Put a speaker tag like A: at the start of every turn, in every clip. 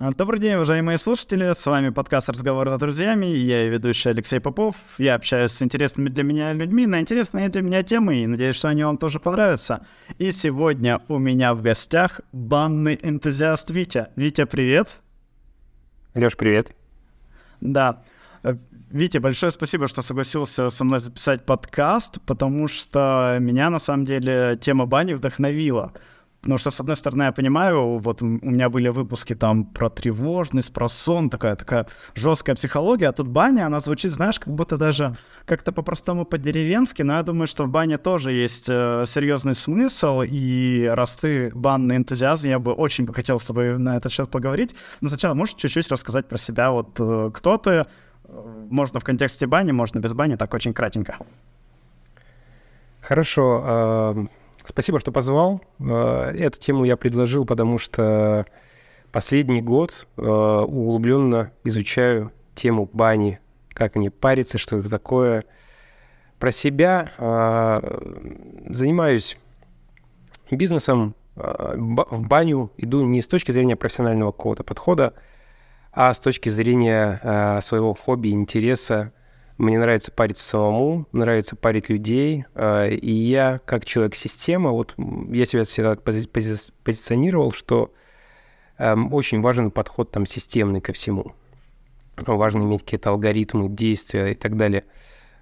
A: А, добрый день, уважаемые слушатели. С вами подкаст «Разговоры с друзьями». Я и ведущий Алексей Попов. Я общаюсь с интересными для меня людьми на интересные для меня темы, и надеюсь, что они вам тоже понравятся. И сегодня у меня в гостях банный энтузиаст Витя. Витя, привет.
B: Леш, привет.
A: Да. Э, Витя, большое спасибо, что согласился со мной записать подкаст, потому что меня, на самом деле, тема бани вдохновила. Потому что, с одной стороны, я понимаю, вот у меня были выпуски там про тревожность, про сон, такая такая жесткая психология, а тут баня, она звучит, знаешь, как будто даже как-то по-простому по-деревенски, но я думаю, что в бане тоже есть э, серьезный смысл, и раз ты банный энтузиаст, я бы очень бы хотел с тобой на этот счет поговорить. Но сначала можешь чуть-чуть рассказать про себя, вот э, кто ты, можно в контексте бани, можно без бани, так очень кратенько.
B: Хорошо. Спасибо, что позвал. Э, эту тему я предложил, потому что последний год э, углубленно изучаю тему бани, как они парятся, что это такое. Про себя э, занимаюсь бизнесом, в баню иду не с точки зрения профессионального какого-то подхода, а с точки зрения своего хобби, интереса, мне нравится парить самому, нравится парить людей. Э, и я, как человек-система, вот я себя всегда пози- пози- позиционировал, что эм, очень важен подход там системный ко всему. Важно иметь какие-то алгоритмы, действия и так далее,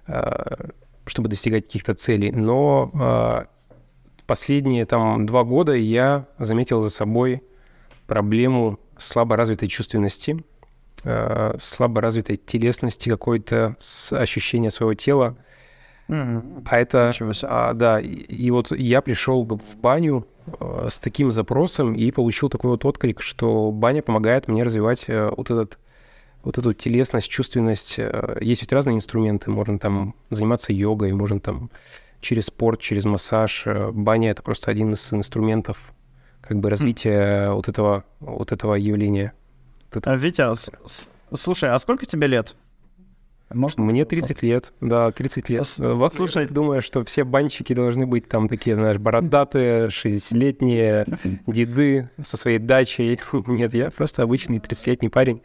B: э, чтобы достигать каких-то целей. Но э, последние там два года я заметил за собой проблему слабо развитой чувственности – слабо развитой телесности, какое-то ощущение своего тела. Mm-hmm. А это, а, да, и, и вот я пришел в баню э, с таким запросом и получил такой вот отклик, что баня помогает мне развивать э, вот этот вот эту телесность, чувственность. Э, есть ведь разные инструменты, можно там заниматься йогой, можно там через спорт, через массаж. Э, баня — это просто один из инструментов как бы развития mm. вот этого, вот этого явления.
A: А, Витя, слушай, а сколько тебе лет?
B: Может, Мне 30 лет, да, 30 лет. Вот слушай, думаю, что все банчики должны быть там такие, знаешь, бородатые, 60-летние деды со своей дачей. Нет, я просто обычный 30-летний парень.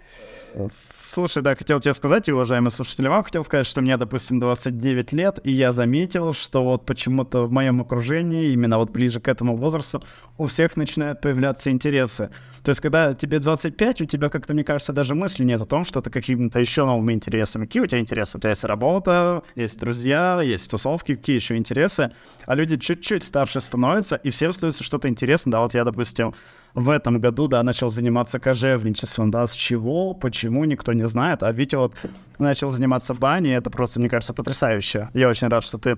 A: Слушай, да, хотел тебе сказать, уважаемый слушатель, вам хотел сказать, что мне, допустим, 29 лет, и я заметил, что вот почему-то в моем окружении, именно вот ближе к этому возрасту, у всех начинают появляться интересы. То есть, когда тебе 25, у тебя как-то, мне кажется, даже мысли нет о том, что ты какими-то еще новыми интересами. Какие у тебя интересы? У тебя есть работа, есть друзья, есть тусовки, какие еще интересы? А люди чуть-чуть старше становятся, и всем становится что-то интересно. Да, вот я, допустим, в этом году, да, начал заниматься кожевничеством, да, с чего, почему, никто не знает, а Витя вот начал заниматься баней, это просто, мне кажется, потрясающе. Я очень рад, что ты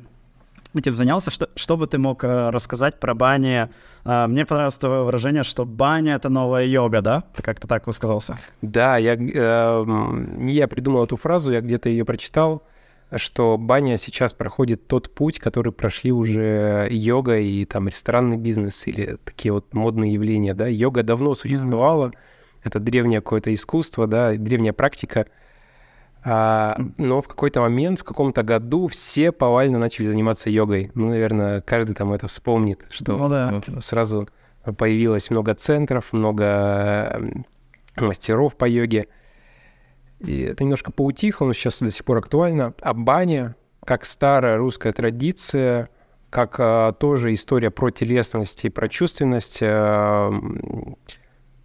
A: этим занялся. Что, что бы ты мог э, рассказать про бани? Э, мне понравилось твое выражение, что баня — это новая йога, да? Ты как-то так высказался.
B: Да, я, э, не я придумал эту фразу, я где-то ее прочитал что баня сейчас проходит тот путь, который прошли уже йога и там ресторанный бизнес или такие вот модные явления, да. Йога давно существовала, mm-hmm. Это древнее какое-то искусство, да, древняя практика. А, но в какой-то момент, в каком-то году все повально начали заниматься йогой. Ну, наверное, каждый там это вспомнит, что ну, да. сразу появилось много центров, много мастеров по йоге. И это немножко поутихло, но сейчас до сих пор актуально. А баня, как старая русская традиция, как а, тоже история про телесность и про чувственность, а,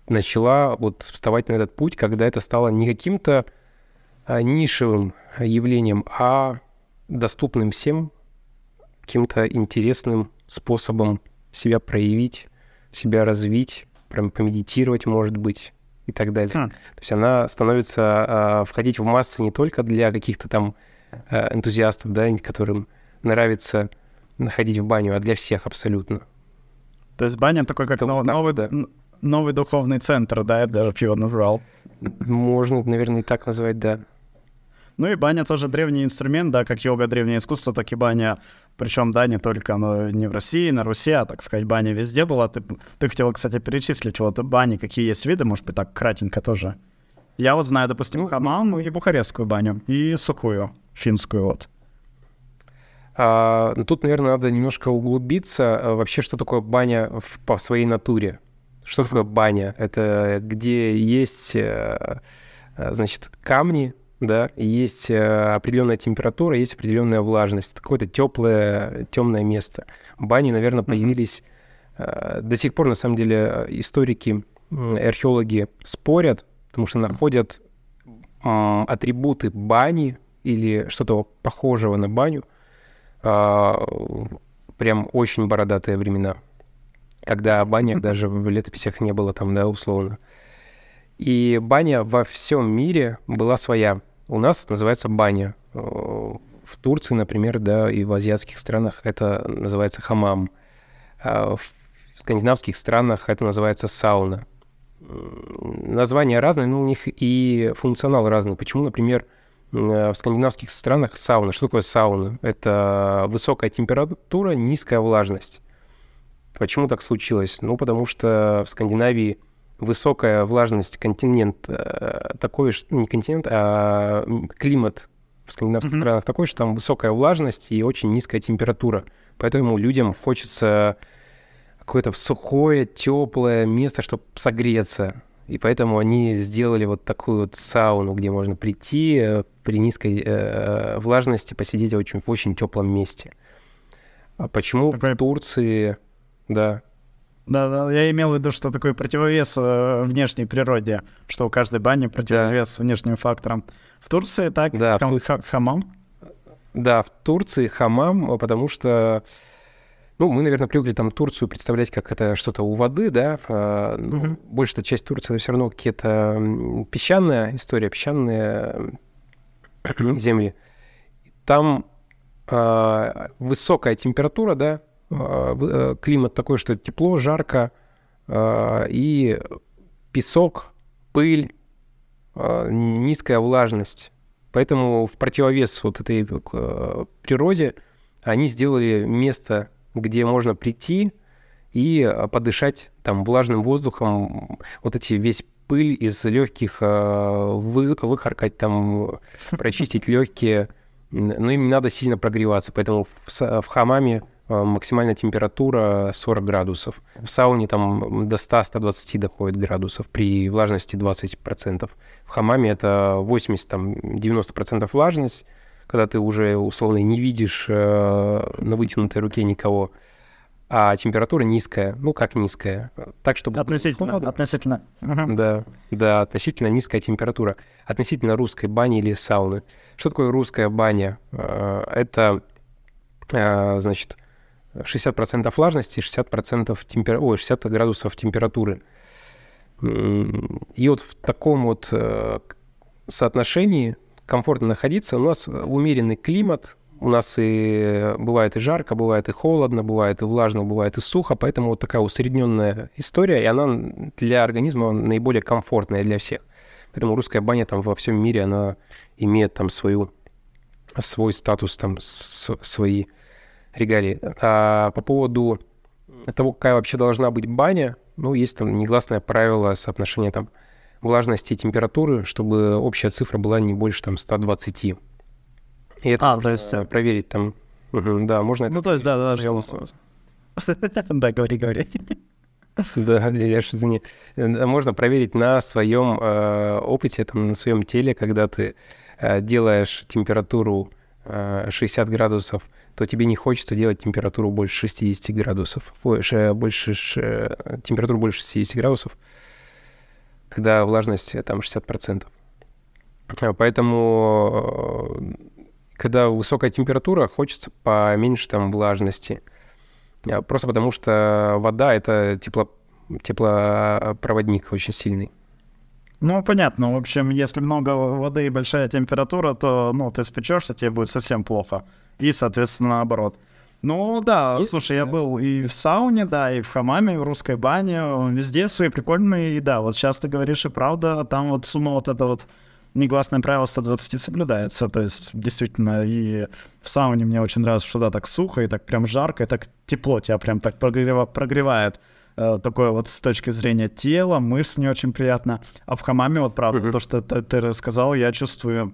B: начала вот вставать на этот путь, когда это стало не каким-то а, нишевым явлением, а доступным всем каким-то интересным способом себя проявить, себя развить, прям помедитировать, может быть, и так далее. Хм. То есть она становится э, входить в массы не только для каких-то там э, энтузиастов, да, которым нравится находить в баню, а для всех абсолютно.
A: То есть баня такой как нов, новый, да. Новый духовный центр, да, я даже его назвал.
B: Можно, наверное, и так назвать, да.
A: Ну и баня тоже древний инструмент, да, как йога древнее искусство, так и баня. Причем, да, не только но не в России, на Руси, а, так сказать, баня везде была. Ты, ты хотел, кстати, перечислить вот бани, какие есть виды, может быть, так кратенько тоже. Я вот знаю, допустим, хамам и бухарестскую баню, и сухую, финскую вот.
B: А, ну, тут, наверное, надо немножко углубиться. А, вообще, что такое баня в, по своей натуре? Что такое баня? Это где есть, э, э, значит, камни, да, есть определенная температура, есть определенная влажность. Какое-то теплое, темное место. Бани, наверное, появились до сих пор, на самом деле, историки, археологи спорят, потому что находят атрибуты бани или что-то похожего на баню а, прям очень бородатые времена, когда баня даже в летописях не было там, да, условно. И баня во всем мире была своя. У нас называется баня. В Турции, например, да, и в азиатских странах это называется хамам. А в скандинавских странах это называется сауна. Названия разные, но у них и функционал разный. Почему, например, в скандинавских странах сауна. Что такое сауна? Это высокая температура, низкая влажность. Почему так случилось? Ну, потому что в Скандинавии высокая влажность континент э, такой, не континент, а климат в скандинавских mm-hmm. странах такой, что там высокая влажность и очень низкая температура. Поэтому людям хочется какое-то сухое, теплое место, чтобы согреться. И поэтому они сделали вот такую вот сауну, где можно прийти э, при низкой э, влажности, посидеть очень, в очень теплом месте. А почему Такой... в Турции, да,
A: да, да, я имел в виду, что такой противовес э, внешней природе, что у каждой бани противовес да. внешним факторам. В Турции так?
B: Да,
A: хам, в... хамам?
B: Да, в Турции хамам, потому что ну, мы, наверное, привыкли там Турцию представлять как это что-то у воды, да. А, ну, угу. Большая часть Турции все равно какие-то песчаная история, песчаные земли. Там э, высокая температура, да, э, климат такой, что тепло, жарко, э, и песок, пыль, э, низкая влажность. Поэтому в противовес вот этой э, природе они сделали место где можно прийти и а, подышать там влажным воздухом, вот эти весь пыль из легких а, вы, выхаркать, там, прочистить легкие. Но им не надо сильно прогреваться, поэтому в, в хамаме а, максимальная температура 40 градусов. В сауне там до 100-120 доходит градусов при влажности 20%. В хамаме это 80-90% влажность, когда ты уже условно не видишь э, на вытянутой руке никого, а температура низкая, ну как низкая, так чтобы
A: относительно, относительно,
B: да, да, относительно низкая температура, относительно русской бани или сауны. Что такое русская баня? Э, это, э, значит, 60% влажности, 60% темпер... Ой, 60 градусов температуры. И вот в таком вот э, соотношении комфортно находиться. У нас умеренный климат, у нас и бывает и жарко, бывает и холодно, бывает и влажно, бывает и сухо, поэтому вот такая усредненная история, и она для организма наиболее комфортная для всех. Поэтому русская баня там во всем мире, она имеет там свою, свой статус, там с, свои регалии. А по поводу того, какая вообще должна быть баня, ну, есть там негласное правило соотношения там влажности и температуры, чтобы общая цифра была не больше там 120. И это а, то есть э, проверить там. Угу, да, можно
A: Ну, то есть, да, да, пожалуйста. Да, говори, говори.
B: Да, Леш, извини. Э, можно проверить на своем э, опыте, там, на своем теле, когда ты э, делаешь температуру э, 60 градусов, то тебе не хочется делать температуру больше 60 градусов. Больше, больше, температуру больше 60 градусов когда влажность э, там 60%. А, поэтому, э, когда высокая температура, хочется поменьше там влажности. А, просто потому что вода — это тепло, теплопроводник очень сильный.
A: Ну, понятно. В общем, если много воды и большая температура, то, ну, ты спечешься, тебе будет совсем плохо. И, соответственно, наоборот. Ну да, Есть? слушай, я был и в сауне, да, и в хамаме, и в русской бане, везде свои прикольные, и да, вот сейчас ты говоришь, и правда, там вот сумма вот это вот негласное правило 120 соблюдается, то есть действительно и в сауне мне очень нравится, что да, так сухо, и так прям жарко, и так тепло тебя прям так прогрева, прогревает э, такое вот с точки зрения тела, мышц мне очень приятно, а в хамаме вот правда, то, что ты, ты рассказал, я чувствую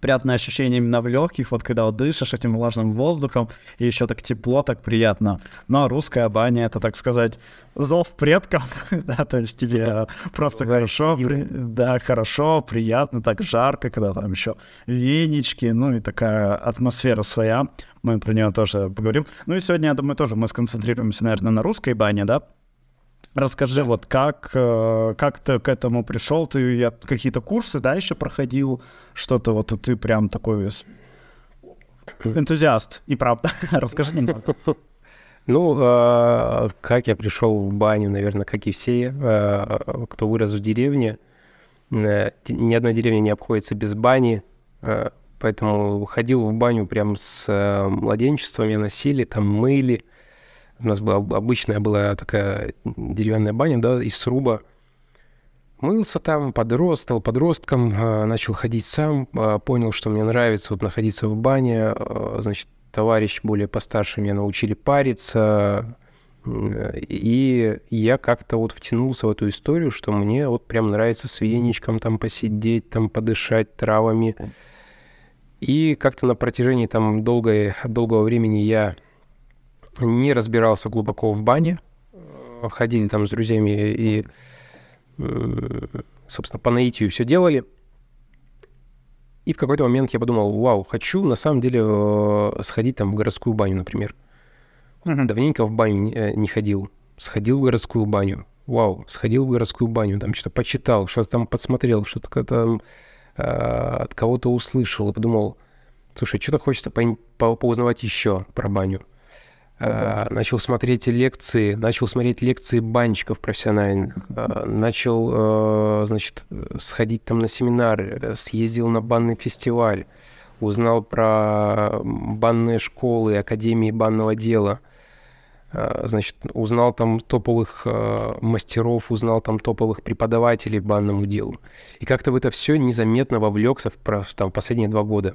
A: приятное ощущение именно в легких, вот когда вот дышишь этим влажным воздухом, и еще так тепло, так приятно. Ну а русская баня это, так сказать, зов предков, да, то есть тебе просто хорошо, при, да, хорошо, приятно, так жарко, когда там еще венички, ну и такая атмосфера своя, мы про нее тоже поговорим. Ну и сегодня, я думаю, тоже мы сконцентрируемся, наверное, на русской бане, да, Расскажи, вот как, э, как ты к этому пришел? Ты какие-то курсы, да, еще проходил? Что-то вот ты прям такой энтузиаст, и правда. Расскажи немного.
B: Ну, э, как я пришел в баню, наверное, как и все, э, кто вырос в деревне. Ни одна деревня не обходится без бани, поэтому ходил в баню прям с младенчества, меня носили, там мыли, у нас была обычная была такая деревянная баня, да, из сруба. Мылся там, подрос, стал подростком, а, начал ходить сам, а, понял, что мне нравится вот находиться в бане. А, значит, товарищ более постарше меня научили париться, и я как-то вот втянулся в эту историю, что мне вот прям нравится с веничком там посидеть, там подышать травами. И как-то на протяжении там долгой, долгого времени я не разбирался глубоко в бане. Ходили там с друзьями и, собственно, по наитию все делали. И в какой-то момент я подумал, вау, хочу на самом деле э, сходить там в городскую баню, например. Uh-huh. Давненько в баню э, не ходил. Сходил в городскую баню. Вау, сходил в городскую баню, там что-то почитал, что-то там подсмотрел, что-то там э, от кого-то услышал и подумал, слушай, что-то хочется по- по- поузнавать еще про баню. Uh, начал смотреть лекции, начал смотреть лекции банщиков профессиональных, uh, начал, uh, значит, сходить там на семинары, съездил на банный фестиваль, узнал про банные школы, академии банного дела, значит, узнал там топовых мастеров, узнал там топовых преподавателей банному делу. И как-то в это все незаметно вовлекся в, там, последние два года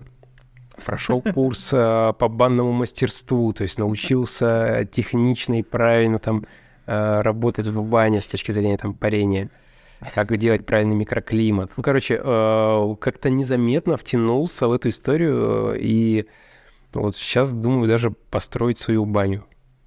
B: прошел курс э, по банному мастерству, то есть научился технично и правильно там э, работать в бане с точки зрения там парения, как делать правильный микроклимат. Ну, короче, э, как-то незаметно втянулся в эту историю и вот сейчас думаю даже построить свою баню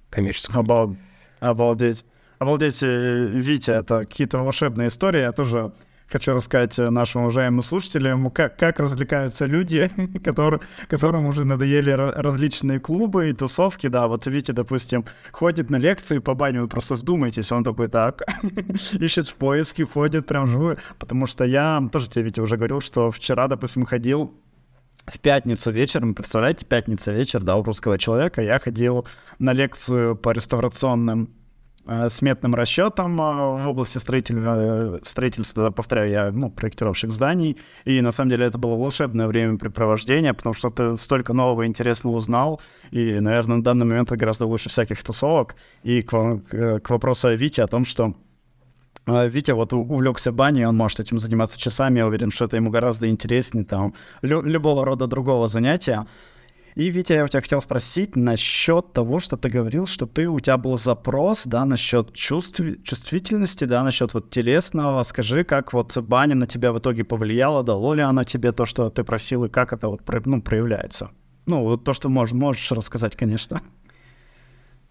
B: коммерческую.
A: Обал... Обалдеть. Обалдеть, Витя, это какие-то волшебные истории. Я тоже хочу рассказать э, нашим уважаемым слушателям, как, как развлекаются люди, которые, которым уже надоели различные клубы и тусовки. Да, вот Витя, допустим, ходит на лекции по бане, вы просто вдумайтесь, он такой, так, ищет в поиске, ходит прям живой. Потому что я тоже тебе, Витя, уже говорил, что вчера, допустим, ходил в пятницу вечером, представляете, пятница вечер, да, у русского человека, я ходил на лекцию по реставрационным сметным расчетом э, в области строителя, строительства, повторяю, я ну, проектировщик зданий, и на самом деле это было волшебное времяпрепровождение, потому что ты столько нового интересного узнал, и, наверное, на данный момент это гораздо лучше всяких тусовок. И к, к, вопросу о Вите, о том, что э, Витя вот увлекся баней, он может этим заниматься часами, я уверен, что это ему гораздо интереснее там лю- любого рода другого занятия. И, Витя, я у тебя хотел спросить насчет того, что ты говорил, что ты, у тебя был запрос, да, насчет чувств, чувствительности, да, насчет вот телесного. Скажи, как вот баня на тебя в итоге повлияла, дало ли она тебе то, что ты просил, и как это вот, ну, проявляется? Ну, вот то, что можешь, можешь рассказать, конечно.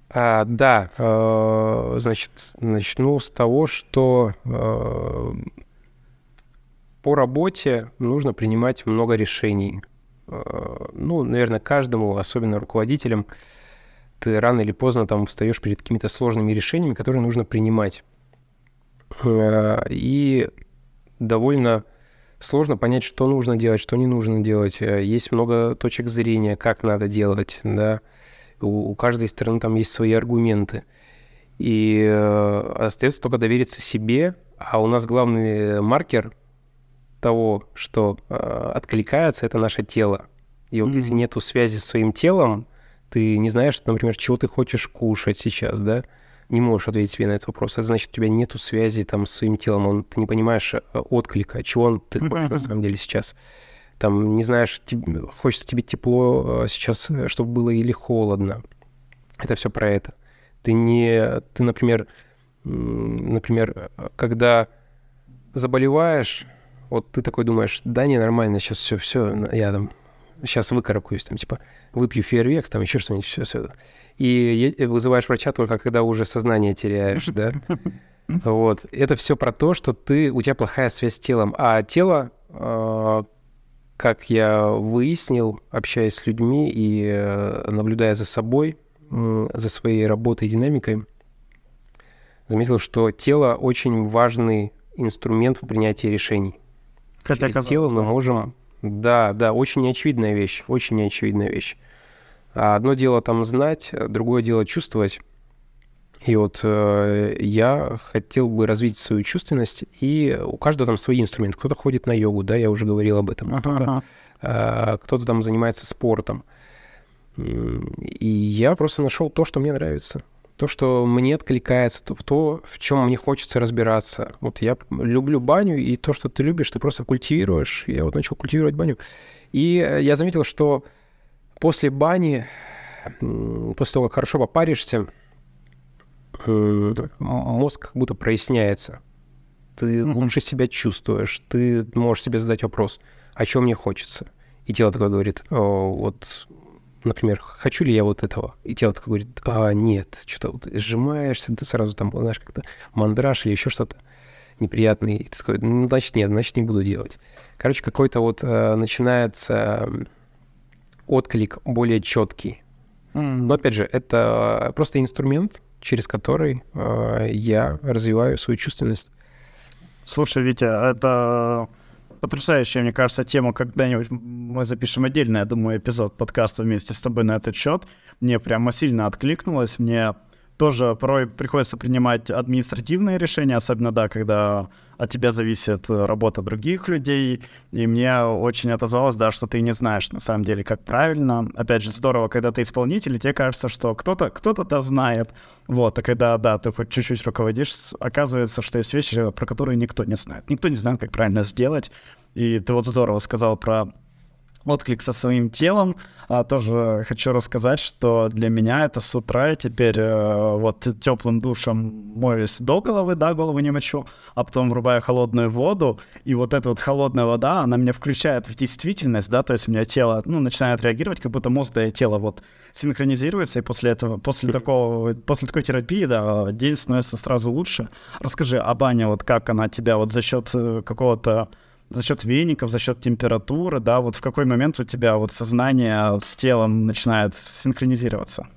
B: А, да, э, значит, начну с того, что э, по работе нужно принимать много решений. Э, ну, наверное, каждому, особенно руководителям, ты рано или поздно там встаешь перед какими-то сложными решениями, которые нужно принимать. Э, и довольно сложно понять, что нужно делать, что не нужно делать. Э, есть много точек зрения, как надо делать, да. У, у каждой стороны там есть свои аргументы. И остается только довериться себе, а у нас главный маркер того, что э, откликается, это наше тело. И вот mm-hmm. если нету связи с своим телом, ты не знаешь, например, чего ты хочешь кушать сейчас, да, не можешь ответить себе на этот вопрос. Это значит, у тебя нету связи там с своим телом, он, ты не понимаешь э, отклика, чего он, ты хочешь на самом деле сейчас. Там, не знаешь, тебе, хочется тебе тепло э, сейчас, э, чтобы было или холодно. Это все про это. Ты не, ты, например, например, когда заболеваешь, вот ты такой думаешь, да не, нормально, сейчас все, все, я там, сейчас выкарабкаюсь, там, типа, выпью фейерверк, там, еще что-нибудь, все, все. И вызываешь врача только когда уже сознание теряешь, да? Вот. Это все про то, что ты, у тебя плохая связь с телом. А тело, а, как я выяснил, общаясь с людьми и э, наблюдая за собой, за своей работой и динамикой, заметил, что тело очень важный инструмент в принятии решений. Хотя Через тело мы можем... Да, да, очень неочевидная вещь, очень неочевидная вещь. А одно дело там знать, другое дело чувствовать. И вот э, я хотел бы развить свою чувственность, и у каждого там свои инструменты. Кто-то ходит на йогу, да, я уже говорил об этом. Кто-то, э, кто-то там занимается спортом. И я просто нашел то, что мне нравится. То, что мне откликается, то, в то, в чем мне хочется разбираться. Вот я люблю баню, и то, что ты любишь, ты просто культивируешь. Я вот начал культивировать баню. И я заметил, что после бани, после того, как хорошо попаришься, Э, мозг как будто проясняется. Ты лучше себя чувствуешь, ты можешь себе задать вопрос, о чем мне хочется. И тело такое говорит, вот, например, хочу ли я вот этого? И тело такое говорит, а, нет, что-то вот сжимаешься, ты сразу там, знаешь, как-то мандраж или еще что-то неприятный. И ты такой, ну, значит, нет, значит, не буду делать. Короче, какой-то вот э, начинается отклик более четкий. Mm. Но опять же, это просто инструмент, через который э, я развиваю свою чувственность.
A: Слушай, Витя, это потрясающая, мне кажется, тема. Когда-нибудь мы запишем отдельный, я думаю, эпизод подкаста вместе с тобой на этот счет. Мне прямо сильно откликнулось. Мне тоже порой приходится принимать административные решения, особенно, да, когда от тебя зависит работа других людей, и мне очень отозвалось, да, что ты не знаешь на самом деле, как правильно. Опять же, здорово, когда ты исполнитель, и тебе кажется, что кто-то кто-то знает, вот, а когда, да, ты хоть чуть-чуть руководишь, оказывается, что есть вещи, про которые никто не знает. Никто не знает, как правильно сделать, и ты вот здорово сказал про отклик со своим телом. А, тоже хочу рассказать, что для меня это с утра я теперь э, вот теплым душем моюсь до головы, да, голову не мочу, а потом врубаю холодную воду, и вот эта вот холодная вода, она меня включает в действительность, да, то есть у меня тело, ну, начинает реагировать, как будто мозг, да, и тело вот синхронизируется, и после этого, после такого, после такой терапии, да, день становится сразу лучше. Расскажи, а баня, вот как она тебя вот за счет э, какого-то за счет веников, за счет температуры, да, вот в какой момент у тебя вот сознание с телом начинает синхронизироваться?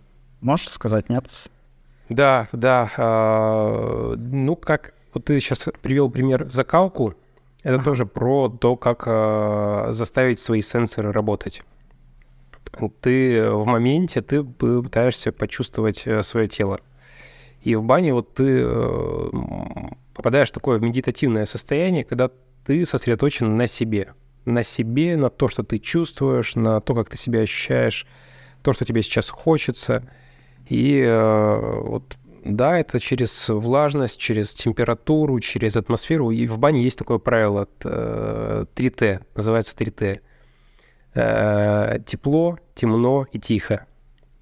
A: Можешь сказать, нет?
B: Да, да. Э, ну, как вот ты сейчас привел пример закалку, это тоже про то, как э, заставить свои сенсоры работать. Ты в моменте, ты пытаешься почувствовать э, свое тело. И в бане вот ты э, попадаешь в такое медитативное состояние, когда ты сосредоточен на себе. На себе, на то, что ты чувствуешь, на то, как ты себя ощущаешь, то, что тебе сейчас хочется. И э, вот да, это через влажность, через температуру, через атмосферу. И в бане есть такое правило э, 3Т, называется 3Т. Э, тепло, темно и тихо.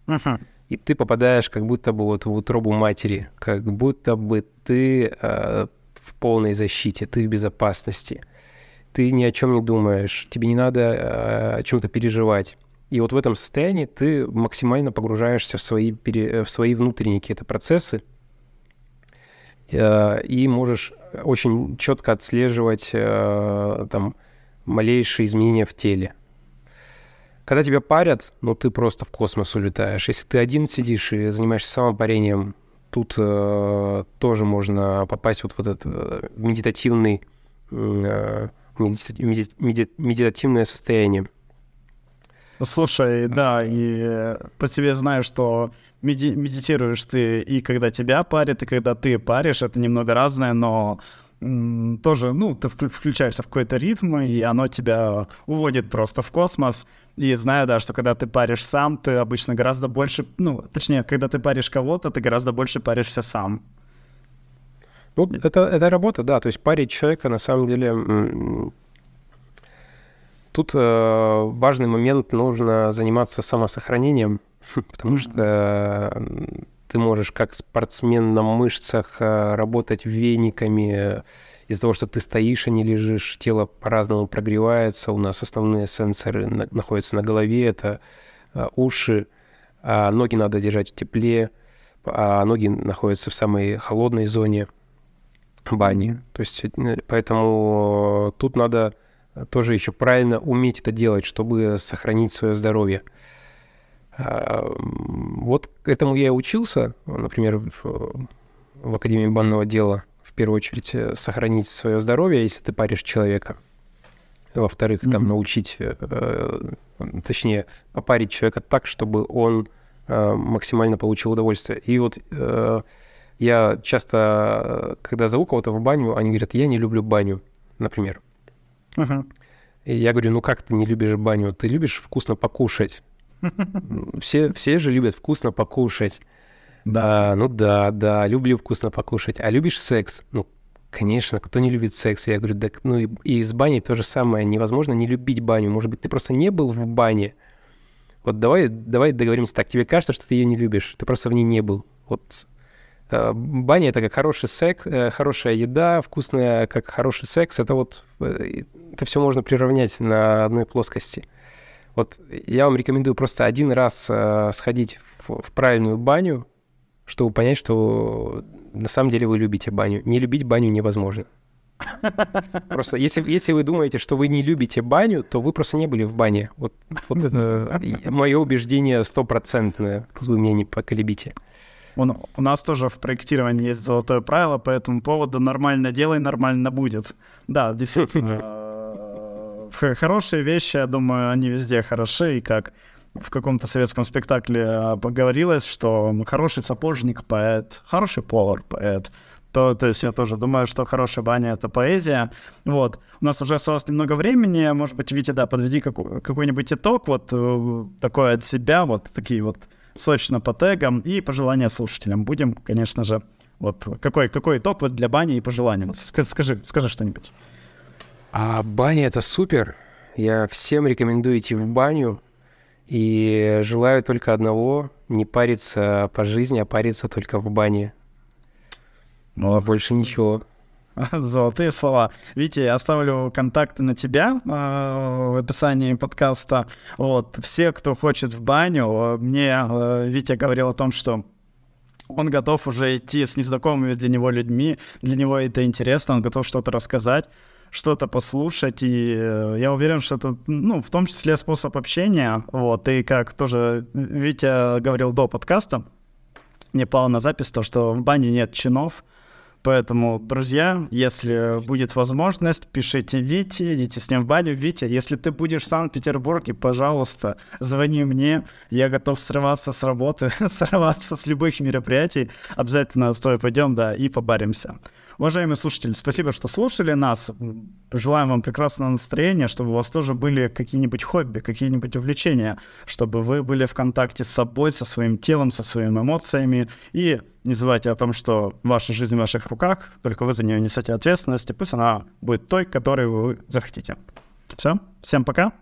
B: Uh-huh. И ты попадаешь как будто бы вот в утробу матери, как будто бы ты э, в полной защите, ты в безопасности. Ты ни о чем не думаешь, тебе не надо э, о чем-то переживать. И вот в этом состоянии ты максимально погружаешься в свои, в свои внутренние какие-то процессы э, и можешь очень четко отслеживать э, там малейшие изменения в теле. Когда тебя парят, ну ты просто в космос улетаешь. Если ты один сидишь и занимаешься самопарением, тут э, тоже можно попасть вот в этот э, медитативный, э, меди, меди, медитативное состояние.
A: Слушай, да, и по себе знаю, что меди медитируешь ты и когда тебя парят, и когда ты паришь, это немного разное, но тоже, ну, ты включаешься в какой-то ритм, и оно тебя уводит просто в космос. И знаю, да, что когда ты паришь сам, ты обычно гораздо больше, ну, точнее, когда ты паришь кого-то, ты гораздо больше паришься сам.
B: Ну, это, это работа, да, то есть парить человека, на самом деле, тут э, важный момент, нужно заниматься самосохранением, потому что э, ты можешь как спортсмен на мышцах э, работать вениками из-за того, что ты стоишь, а не лежишь, тело по-разному прогревается. У нас основные сенсоры на- находятся на голове, это а, уши, а ноги надо держать в тепле, а ноги находятся в самой холодной зоне бани. То есть, э, поэтому тут надо тоже еще правильно уметь это делать, чтобы сохранить свое здоровье. А, Вот этому я и учился, например, в, в Академии банного дела, первую очередь, э, сохранить свое здоровье, если ты паришь человека. Во-вторых, там
A: Мгм.
B: научить, э, э, точнее, попарить человека так, чтобы он э, максимально получил удовольствие. И вот э, я часто, когда зову кого-то в баню, они говорят, я не люблю баню, например.
A: Мгм.
B: И я говорю, ну как ты не любишь баню? Ты любишь вкусно покушать. Все, все же любят вкусно покушать.
A: Да.
B: Ну да, да, люблю вкусно покушать. А любишь секс? Ну, конечно, кто не любит секс? Я говорю, да, ну и, и с баней то же самое. Невозможно не любить баню. Может быть, ты просто не был в бане. Вот давай, давай договоримся так. Тебе кажется, что ты ее не любишь. Ты просто в ней не был. Вот э, баня это как хороший секс, э, хорошая еда, вкусная, как хороший секс. Это вот э, это все можно приравнять на одной плоскости. Вот я вам рекомендую просто один раз сходить в правильную баню, чтобы понять, что на самом деле вы любите баню. Не любить баню невозможно. Просто если, если вы думаете, что вы не любите баню, то вы просто не были в бане. Вот, вот это мое убеждение стопроцентное. Тут вы меня не поколебите.
A: У, у нас тоже в проектировании есть золотое правило по этому поводу «нормально делай, нормально будет». Да, действительно. э, Хорошие вещи, я думаю, они везде хороши, и как в каком-то советском спектакле э, поговорилось, что хороший сапожник — поэт, хороший повар — поэт. То, то есть я тоже думаю, что хорошая баня — это поэзия. Вот. У нас уже осталось немного времени. Может быть, Витя, да, подведи какой- какой-нибудь итог, вот э, такой от себя, вот такие вот сочно по тегам и пожелания слушателям. Будем, конечно же, вот какой, какой итог вот для бани и пожелания? Вот ска- Скажи, скажи что-нибудь.
B: А баня это супер. Я всем рекомендую идти в баню. И желаю только одного — не париться по жизни, а париться только в бане. Больше ничего.
A: Золотые слова. Витя, я оставлю контакты на тебя э, в описании подкаста. Вот, все, кто хочет в баню, мне э, Витя говорил о том, что он готов уже идти с незнакомыми для него людьми, для него это интересно, он готов что-то рассказать, что-то послушать, и э, я уверен, что это, ну, в том числе способ общения, вот, и как тоже Витя говорил до подкаста, мне пало на запись то, что в бане нет чинов, Поэтому, друзья, если будет возможность, пишите Вите, идите с ним в баню. Витя, если ты будешь в Санкт-Петербурге, пожалуйста, звони мне. Я готов срываться с работы, срываться с любых мероприятий. Обязательно с тобой пойдем, да, и побаримся. Уважаемые слушатели, спасибо, что слушали нас. Желаем вам прекрасного настроения, чтобы у вас тоже были какие-нибудь хобби, какие-нибудь увлечения, чтобы вы были в контакте с собой, со своим телом, со своими эмоциями. И не забывайте о том, что ваша жизнь в ваших руках, только вы за нее несете ответственность, и пусть она будет той, которой вы захотите. Все, всем пока.